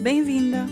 Bem-vinda!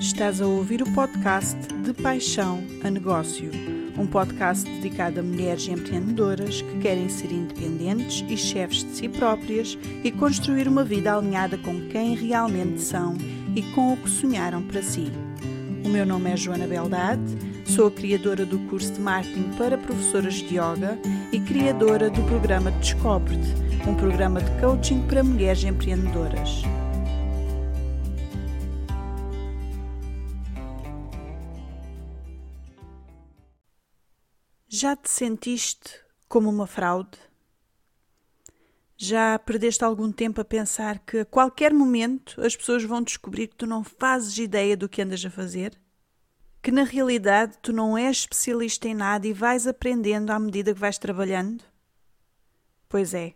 Estás a ouvir o podcast De Paixão a Negócio, um podcast dedicado a mulheres empreendedoras que querem ser independentes e chefes de si próprias e construir uma vida alinhada com quem realmente são e com o que sonharam para si. O meu nome é Joana Beldade, sou a criadora do curso de marketing para professoras de yoga e criadora do programa Descobre-te, um programa de coaching para mulheres empreendedoras. Já te sentiste como uma fraude? Já perdeste algum tempo a pensar que a qualquer momento as pessoas vão descobrir que tu não fazes ideia do que andas a fazer? Que na realidade tu não és especialista em nada e vais aprendendo à medida que vais trabalhando? Pois é,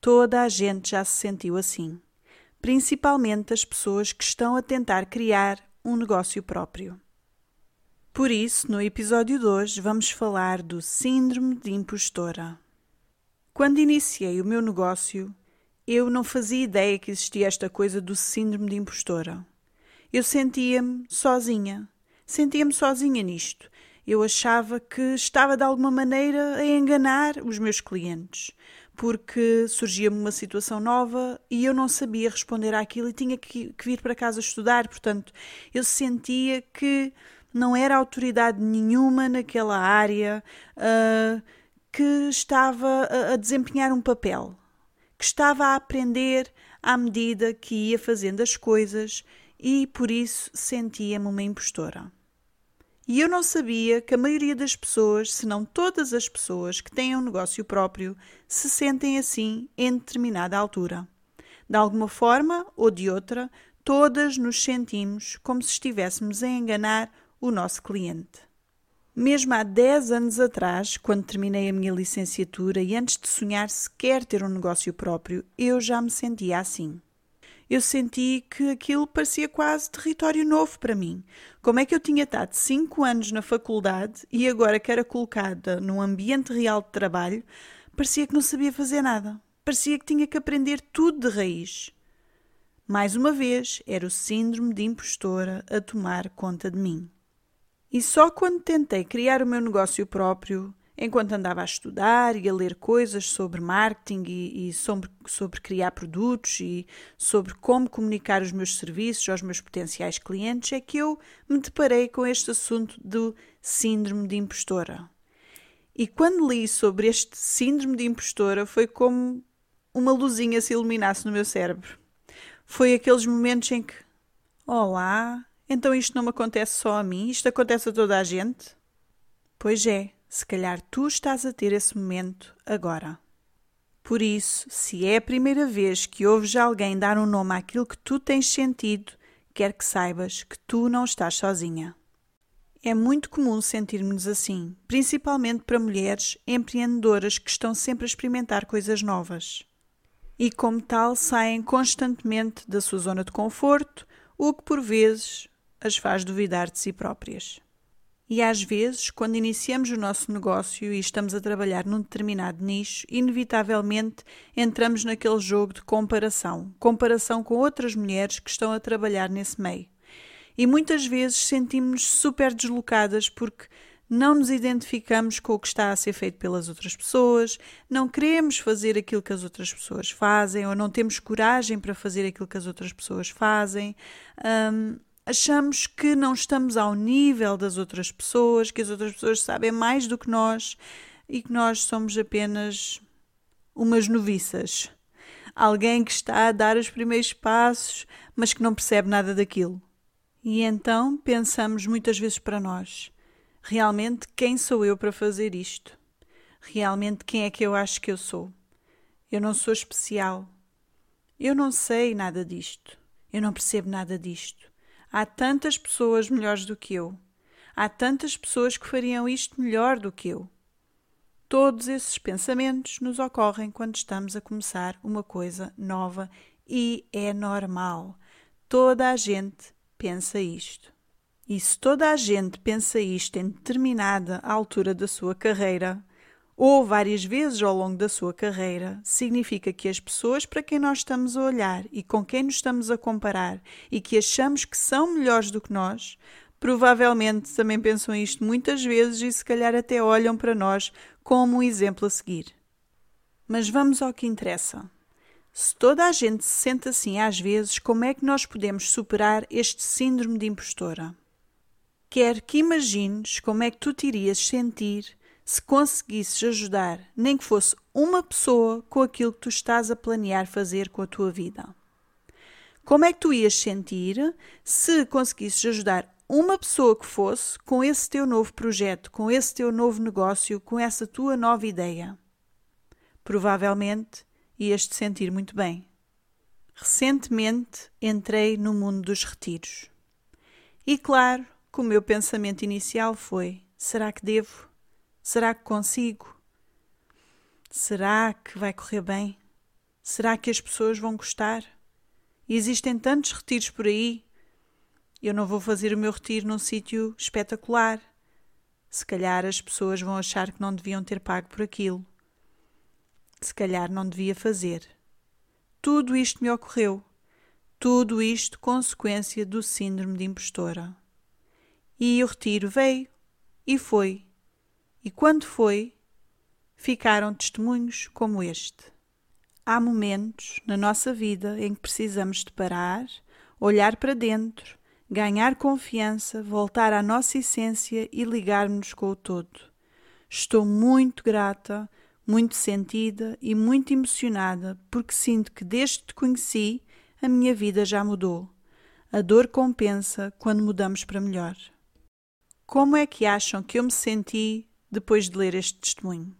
toda a gente já se sentiu assim, principalmente as pessoas que estão a tentar criar um negócio próprio. Por isso, no episódio de hoje, vamos falar do Síndrome de Impostora. Quando iniciei o meu negócio, eu não fazia ideia que existia esta coisa do Síndrome de Impostora. Eu sentia-me sozinha. Sentia-me sozinha nisto. Eu achava que estava de alguma maneira a enganar os meus clientes, porque surgia-me uma situação nova e eu não sabia responder àquilo e tinha que vir para casa estudar. Portanto, eu sentia que não era autoridade nenhuma naquela área uh, que estava a, a desempenhar um papel, que estava a aprender à medida que ia fazendo as coisas e por isso sentia-me uma impostora. E eu não sabia que a maioria das pessoas, se não todas as pessoas que têm um negócio próprio, se sentem assim em determinada altura. De alguma forma ou de outra, todas nos sentimos como se estivéssemos a enganar o nosso cliente. Mesmo há 10 anos atrás, quando terminei a minha licenciatura e antes de sonhar sequer ter um negócio próprio, eu já me sentia assim. Eu senti que aquilo parecia quase território novo para mim. Como é que eu tinha estado 5 anos na faculdade e agora que era colocada num ambiente real de trabalho, parecia que não sabia fazer nada. Parecia que tinha que aprender tudo de raiz. Mais uma vez, era o síndrome de impostora a tomar conta de mim. E só quando tentei criar o meu negócio próprio, enquanto andava a estudar e a ler coisas sobre marketing e, e sobre, sobre criar produtos e sobre como comunicar os meus serviços aos meus potenciais clientes, é que eu me deparei com este assunto do síndrome de impostora. E quando li sobre este síndrome de impostora, foi como uma luzinha se iluminasse no meu cérebro. Foi aqueles momentos em que, olá, então isto não me acontece só a mim, isto acontece a toda a gente? Pois é, se calhar tu estás a ter esse momento agora. Por isso, se é a primeira vez que ouves alguém dar um nome àquilo que tu tens sentido, quer que saibas que tu não estás sozinha. É muito comum sentirmos assim, principalmente para mulheres empreendedoras que estão sempre a experimentar coisas novas. E, como tal, saem constantemente da sua zona de conforto, o que por vezes as faz duvidar de si próprias. E às vezes, quando iniciamos o nosso negócio e estamos a trabalhar num determinado nicho, inevitavelmente entramos naquele jogo de comparação comparação com outras mulheres que estão a trabalhar nesse meio. E muitas vezes sentimos-nos super deslocadas porque não nos identificamos com o que está a ser feito pelas outras pessoas, não queremos fazer aquilo que as outras pessoas fazem ou não temos coragem para fazer aquilo que as outras pessoas fazem. Um, achamos que não estamos ao nível das outras pessoas, que as outras pessoas sabem mais do que nós e que nós somos apenas umas noviças. Alguém que está a dar os primeiros passos, mas que não percebe nada daquilo. E então pensamos muitas vezes para nós: realmente quem sou eu para fazer isto? Realmente quem é que eu acho que eu sou? Eu não sou especial. Eu não sei nada disto. Eu não percebo nada disto. Há tantas pessoas melhores do que eu. Há tantas pessoas que fariam isto melhor do que eu. Todos esses pensamentos nos ocorrem quando estamos a começar uma coisa nova e é normal. Toda a gente pensa isto. E se toda a gente pensa isto em determinada altura da sua carreira, ou várias vezes ao longo da sua carreira, significa que as pessoas para quem nós estamos a olhar e com quem nos estamos a comparar e que achamos que são melhores do que nós, provavelmente também pensam isto muitas vezes e se calhar até olham para nós como um exemplo a seguir. Mas vamos ao que interessa. Se toda a gente se sente assim às vezes, como é que nós podemos superar este síndrome de impostora? Quero que imagines como é que tu te irias sentir se conseguisses ajudar, nem que fosse uma pessoa, com aquilo que tu estás a planear fazer com a tua vida. Como é que tu ias sentir se conseguisses ajudar uma pessoa que fosse com esse teu novo projeto, com esse teu novo negócio, com essa tua nova ideia? Provavelmente ias te sentir muito bem. Recentemente entrei no mundo dos retiros. E claro que o meu pensamento inicial foi: será que devo? Será que consigo? Será que vai correr bem? Será que as pessoas vão gostar? existem tantos retiros por aí. Eu não vou fazer o meu retiro num sítio espetacular. Se calhar as pessoas vão achar que não deviam ter pago por aquilo se calhar não devia fazer. Tudo isto me ocorreu. Tudo isto consequência do síndrome de impostora. E o retiro veio e foi. E quando foi, ficaram testemunhos como este. Há momentos na nossa vida em que precisamos de parar, olhar para dentro, ganhar confiança, voltar à nossa essência e ligar-nos com o todo. Estou muito grata muito sentida e muito emocionada porque sinto que desde que te conheci a minha vida já mudou. A dor compensa quando mudamos para melhor. Como é que acham que eu me senti depois de ler este testemunho?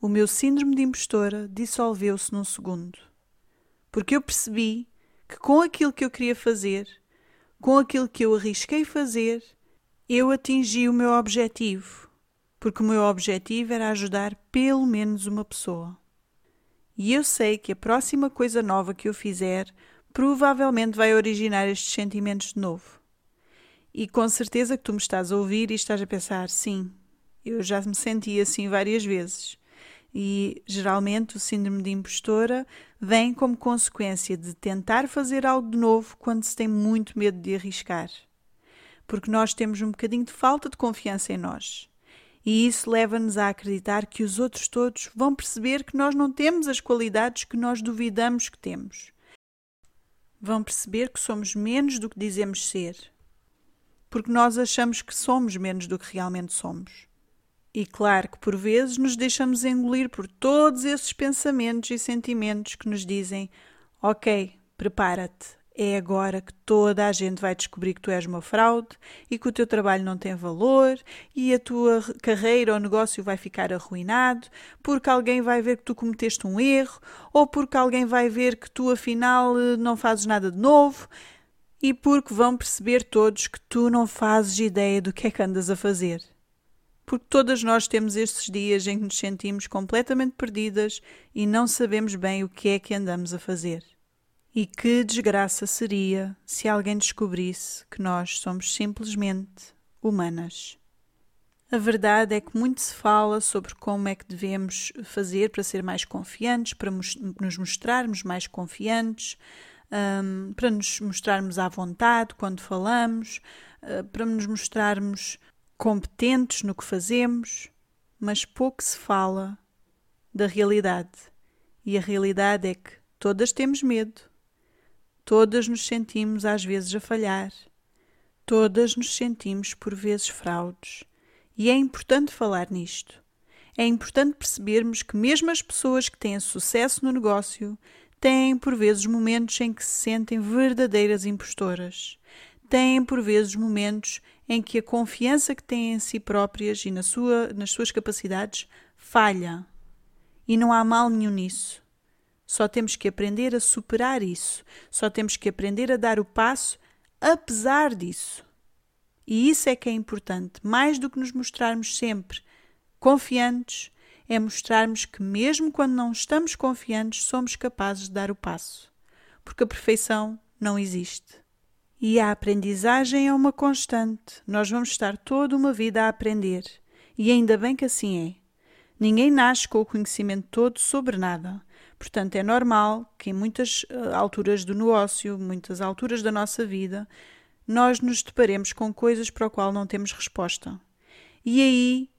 O meu síndrome de impostora dissolveu-se num segundo. Porque eu percebi que com aquilo que eu queria fazer, com aquilo que eu arrisquei fazer, eu atingi o meu objetivo porque o meu objetivo era ajudar pelo menos uma pessoa. E eu sei que a próxima coisa nova que eu fizer provavelmente vai originar estes sentimentos de novo. E com certeza que tu me estás a ouvir e estás a pensar: sim, eu já me senti assim várias vezes. E geralmente o síndrome de impostora vem como consequência de tentar fazer algo de novo quando se tem muito medo de arriscar. Porque nós temos um bocadinho de falta de confiança em nós e isso leva-nos a acreditar que os outros todos vão perceber que nós não temos as qualidades que nós duvidamos que temos. Vão perceber que somos menos do que dizemos ser, porque nós achamos que somos menos do que realmente somos. E claro que por vezes nos deixamos engolir por todos esses pensamentos e sentimentos que nos dizem: Ok, prepara-te, é agora que toda a gente vai descobrir que tu és uma fraude e que o teu trabalho não tem valor e a tua carreira ou negócio vai ficar arruinado porque alguém vai ver que tu cometeste um erro ou porque alguém vai ver que tu afinal não fazes nada de novo e porque vão perceber todos que tu não fazes ideia do que é que andas a fazer. Porque todas nós temos estes dias em que nos sentimos completamente perdidas e não sabemos bem o que é que andamos a fazer. E que desgraça seria se alguém descobrisse que nós somos simplesmente humanas. A verdade é que muito se fala sobre como é que devemos fazer para ser mais confiantes, para nos mostrarmos mais confiantes, um, para nos mostrarmos à vontade quando falamos, uh, para nos mostrarmos competentes no que fazemos, mas pouco se fala da realidade. E a realidade é que todas temos medo, Todas nos sentimos às vezes a falhar. Todas nos sentimos por vezes fraudes. E é importante falar nisto. É importante percebermos que mesmo as pessoas que têm sucesso no negócio têm por vezes momentos em que se sentem verdadeiras impostoras. Têm por vezes momentos em que a confiança que têm em si próprias e na sua, nas suas capacidades falha. E não há mal nenhum nisso. Só temos que aprender a superar isso. Só temos que aprender a dar o passo apesar disso. E isso é que é importante, mais do que nos mostrarmos sempre confiantes, é mostrarmos que, mesmo quando não estamos confiantes, somos capazes de dar o passo. Porque a perfeição não existe. E a aprendizagem é uma constante. Nós vamos estar toda uma vida a aprender. E ainda bem que assim é. Ninguém nasce com o conhecimento todo sobre nada. Portanto, é normal que em muitas uh, alturas do negócio, muitas alturas da nossa vida, nós nos deparemos com coisas para o qual não temos resposta. E aí,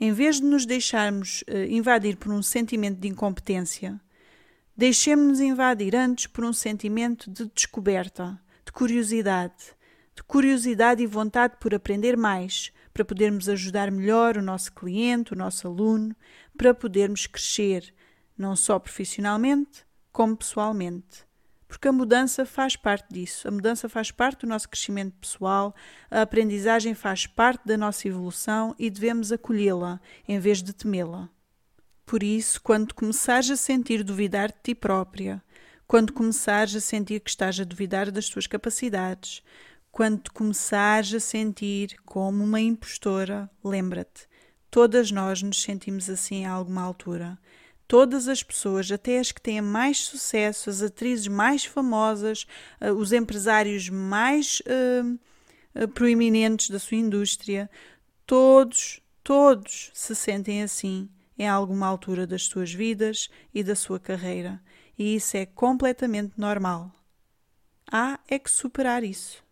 em vez de nos deixarmos uh, invadir por um sentimento de incompetência, deixemos-nos invadir antes por um sentimento de descoberta, de curiosidade, de curiosidade e vontade por aprender mais, para podermos ajudar melhor o nosso cliente, o nosso aluno, para podermos crescer, não só profissionalmente, como pessoalmente. Porque a mudança faz parte disso. A mudança faz parte do nosso crescimento pessoal, a aprendizagem faz parte da nossa evolução e devemos acolhê-la em vez de temê-la. Por isso, quando começares a sentir duvidar de ti própria, quando começares a sentir que estás a duvidar das tuas capacidades, quando começares a sentir como uma impostora, lembra-te, todas nós nos sentimos assim a alguma altura. Todas as pessoas, até as que têm mais sucesso, as atrizes mais famosas, uh, os empresários mais uh, proeminentes da sua indústria, todos, todos se sentem assim em alguma altura das suas vidas e da sua carreira. E isso é completamente normal. Há é que superar isso.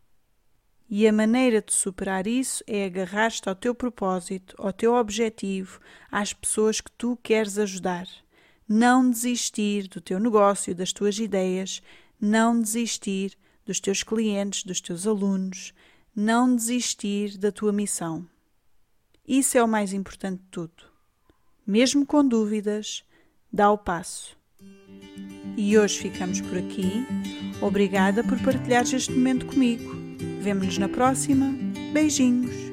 E a maneira de superar isso é agarrar-te ao teu propósito, ao teu objetivo, às pessoas que tu queres ajudar. Não desistir do teu negócio, das tuas ideias, não desistir dos teus clientes, dos teus alunos, não desistir da tua missão. Isso é o mais importante de tudo. Mesmo com dúvidas, dá o passo. E hoje ficamos por aqui. Obrigada por partilhares este momento comigo. Vemo-nos na próxima. Beijinhos!